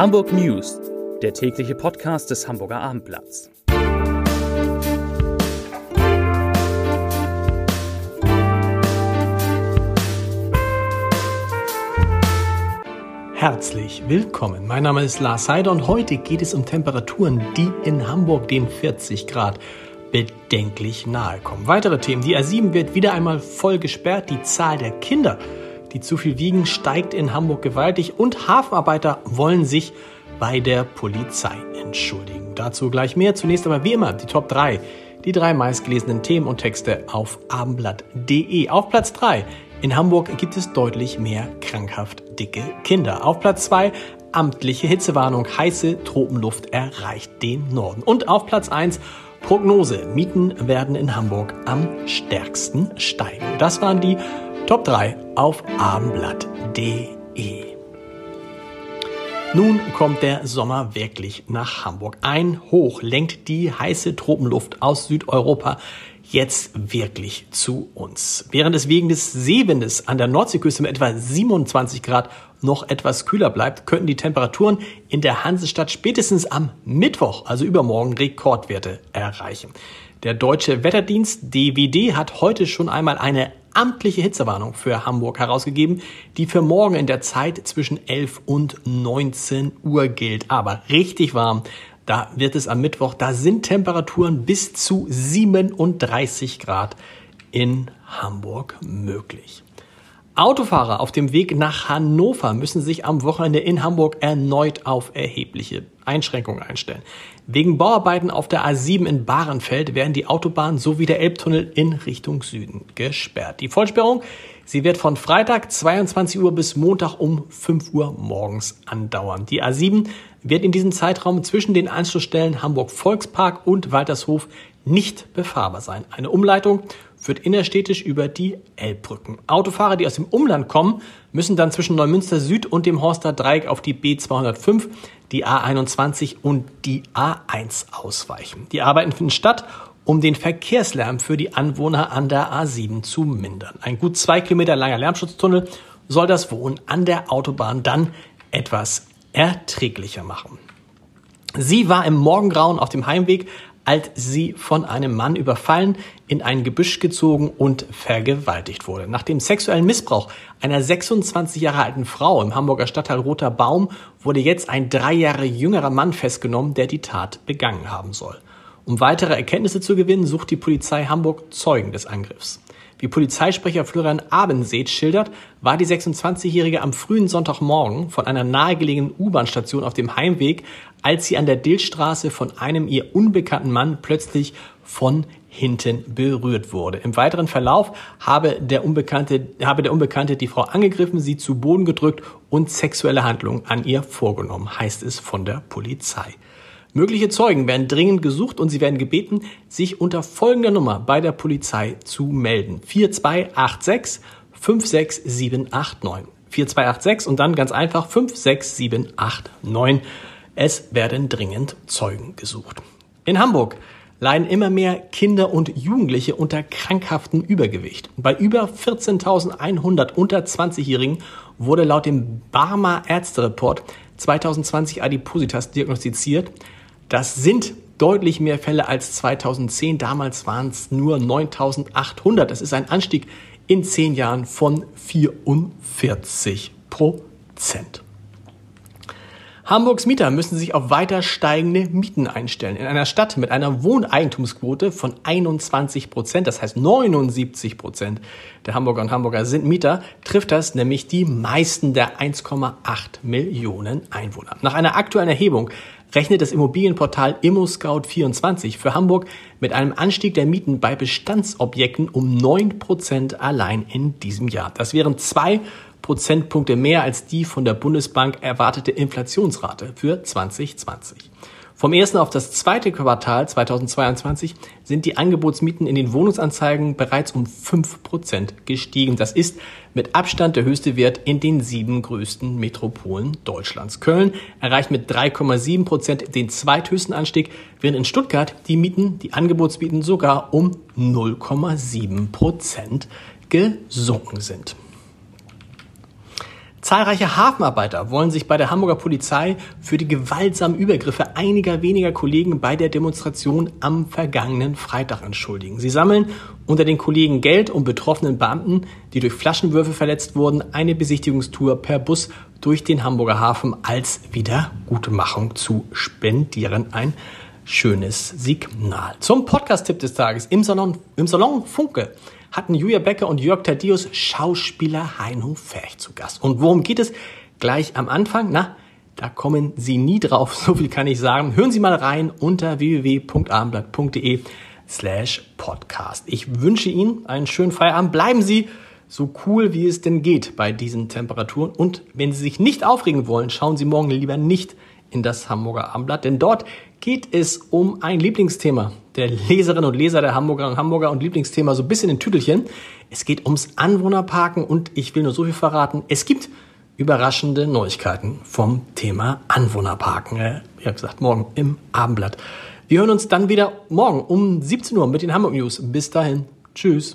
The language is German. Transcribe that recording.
Hamburg News, der tägliche Podcast des Hamburger Abendblatts. Herzlich willkommen. Mein Name ist Lars Heider und heute geht es um Temperaturen, die in Hamburg den 40 Grad bedenklich nahe kommen. Weitere Themen. Die A7 wird wieder einmal voll gesperrt. Die Zahl der Kinder, die zu viel wiegen, steigt in Hamburg gewaltig und Hafenarbeiter wollen sich bei der Polizei entschuldigen. Dazu gleich mehr. Zunächst aber wie immer die Top 3. Die drei meistgelesenen Themen und Texte auf abendblatt.de. Auf Platz 3 in Hamburg gibt es deutlich mehr krankhaft dicke Kinder. Auf Platz 2 amtliche Hitzewarnung. Heiße Tropenluft erreicht den Norden. Und auf Platz 1 Prognose. Mieten werden in Hamburg am stärksten steigen. Das waren die Top 3 auf abendblatt.de. Nun kommt der Sommer wirklich nach Hamburg. Ein Hoch lenkt die heiße Tropenluft aus Südeuropa jetzt wirklich zu uns. Während es wegen des Seewindes an der Nordseeküste mit etwa 27 Grad noch etwas kühler bleibt, könnten die Temperaturen in der Hansestadt spätestens am Mittwoch, also übermorgen, Rekordwerte erreichen. Der deutsche Wetterdienst DWD hat heute schon einmal eine amtliche Hitzewarnung für Hamburg herausgegeben, die für morgen in der Zeit zwischen 11 und 19 Uhr gilt. Aber richtig warm da wird es am Mittwoch, da sind Temperaturen bis zu 37 Grad in Hamburg möglich. Autofahrer auf dem Weg nach Hannover müssen sich am Wochenende in Hamburg erneut auf erhebliche Einschränkungen einstellen. Wegen Bauarbeiten auf der A7 in Bahrenfeld werden die Autobahn sowie der Elbtunnel in Richtung Süden gesperrt. Die Vollsperrung, sie wird von Freitag 22 Uhr bis Montag um 5 Uhr morgens andauern. Die A7 wird in diesem Zeitraum zwischen den Anschlussstellen Hamburg Volkspark und Waltershof nicht befahrbar sein. Eine Umleitung führt innerstädtisch über die Elbbrücken. Autofahrer, die aus dem Umland kommen, müssen dann zwischen Neumünster Süd und dem Horster Dreieck auf die B205, die A21 und die A1 ausweichen. Die Arbeiten finden statt, um den Verkehrslärm für die Anwohner an der A7 zu mindern. Ein gut zwei Kilometer langer Lärmschutztunnel soll das Wohnen an der Autobahn dann etwas erträglicher machen. Sie war im Morgengrauen auf dem Heimweg, als sie von einem Mann überfallen, in ein Gebüsch gezogen und vergewaltigt wurde. Nach dem sexuellen Missbrauch einer 26 Jahre alten Frau im Hamburger Stadtteil Roter Baum wurde jetzt ein drei Jahre jüngerer Mann festgenommen, der die Tat begangen haben soll. Um weitere Erkenntnisse zu gewinnen, sucht die Polizei Hamburg Zeugen des Angriffs. Wie Polizeisprecher Florian Abenseet schildert, war die 26-Jährige am frühen Sonntagmorgen von einer nahegelegenen U-Bahn-Station auf dem Heimweg, als sie an der Dillstraße von einem ihr unbekannten Mann plötzlich von hinten berührt wurde. Im weiteren Verlauf habe der Unbekannte, habe der Unbekannte die Frau angegriffen, sie zu Boden gedrückt und sexuelle Handlungen an ihr vorgenommen, heißt es von der Polizei. Mögliche Zeugen werden dringend gesucht und sie werden gebeten, sich unter folgender Nummer bei der Polizei zu melden. 4286 56789. 4286 und dann ganz einfach 56789. Es werden dringend Zeugen gesucht. In Hamburg leiden immer mehr Kinder und Jugendliche unter krankhaftem Übergewicht. Bei über 14.100 unter 20-Jährigen wurde laut dem Barmer Ärztereport 2020 Adipositas diagnostiziert. Das sind deutlich mehr Fälle als 2010. Damals waren es nur 9800. Das ist ein Anstieg in zehn Jahren von 44 Prozent. Hamburgs Mieter müssen sich auf weiter steigende Mieten einstellen. In einer Stadt mit einer Wohneigentumsquote von 21 Prozent, das heißt 79 Prozent der Hamburger und Hamburger sind Mieter, trifft das nämlich die meisten der 1,8 Millionen Einwohner. Nach einer aktuellen Erhebung rechnet das Immobilienportal ImmoScout24 für Hamburg mit einem Anstieg der Mieten bei Bestandsobjekten um 9% allein in diesem Jahr. Das wären zwei Prozentpunkte mehr als die von der Bundesbank erwartete Inflationsrate für 2020. Vom ersten auf das zweite Quartal 2022 sind die Angebotsmieten in den Wohnungsanzeigen bereits um 5% gestiegen. Das ist mit Abstand der höchste Wert in den sieben größten Metropolen Deutschlands. Köln erreicht mit 3,7% den zweithöchsten Anstieg, während in Stuttgart die Mieten, die Angebotsmieten sogar um 0,7% gesunken sind. Zahlreiche Hafenarbeiter wollen sich bei der Hamburger Polizei für die gewaltsamen Übergriffe einiger weniger Kollegen bei der Demonstration am vergangenen Freitag entschuldigen. Sie sammeln unter den Kollegen Geld, um betroffenen Beamten, die durch Flaschenwürfe verletzt wurden, eine Besichtigungstour per Bus durch den Hamburger Hafen als Wiedergutmachung zu spendieren. Ein schönes Signal. Zum Podcast-Tipp des Tages im Salon, im Salon Funke hatten Julia Becker und Jörg Thaddeus Schauspieler Heino Ferch zu Gast. Und worum geht es? Gleich am Anfang, na, da kommen Sie nie drauf, so viel kann ich sagen. Hören Sie mal rein unter www.abendblatt.de slash podcast. Ich wünsche Ihnen einen schönen Feierabend. Bleiben Sie so cool, wie es denn geht bei diesen Temperaturen. Und wenn Sie sich nicht aufregen wollen, schauen Sie morgen lieber nicht in das Hamburger Abendblatt, denn dort geht es um ein Lieblingsthema der Leserinnen und Leser der Hamburger und Hamburger und Lieblingsthema so ein bisschen in Tüdelchen. Es geht ums Anwohnerparken und ich will nur so viel verraten. Es gibt überraschende Neuigkeiten vom Thema Anwohnerparken. Äh, wie gesagt, morgen im Abendblatt. Wir hören uns dann wieder morgen um 17 Uhr mit den Hamburg News. Bis dahin. Tschüss.